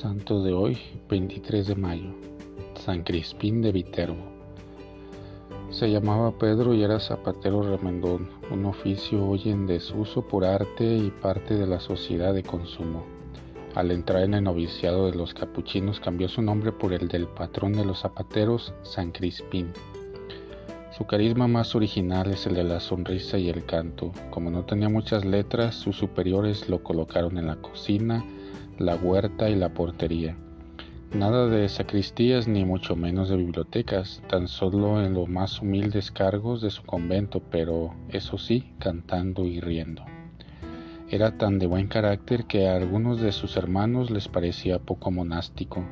Santo de hoy, 23 de mayo, San Crispín de Viterbo. Se llamaba Pedro y era zapatero remendón, un oficio hoy en desuso por arte y parte de la sociedad de consumo. Al entrar en el noviciado de los capuchinos cambió su nombre por el del patrón de los zapateros, San Crispín. Su carisma más original es el de la sonrisa y el canto. Como no tenía muchas letras, sus superiores lo colocaron en la cocina, la huerta y la portería. Nada de sacristías ni mucho menos de bibliotecas, tan solo en los más humildes cargos de su convento, pero eso sí, cantando y riendo. Era tan de buen carácter que a algunos de sus hermanos les parecía poco monástico.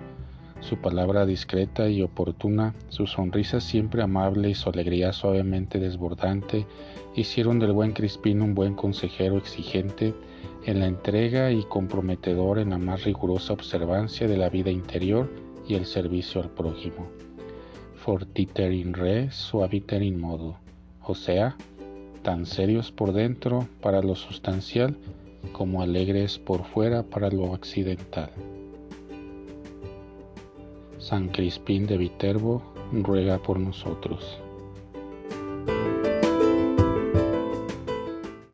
Su palabra discreta y oportuna, su sonrisa siempre amable y su alegría suavemente desbordante hicieron del buen Crispín un buen consejero exigente en la entrega y comprometedor en la más rigurosa observancia de la vida interior y el servicio al prójimo. Fortiter in re, suaviter in modo, o sea, tan serios por dentro para lo sustancial como alegres por fuera para lo accidental. San Crispín de Viterbo ruega por nosotros.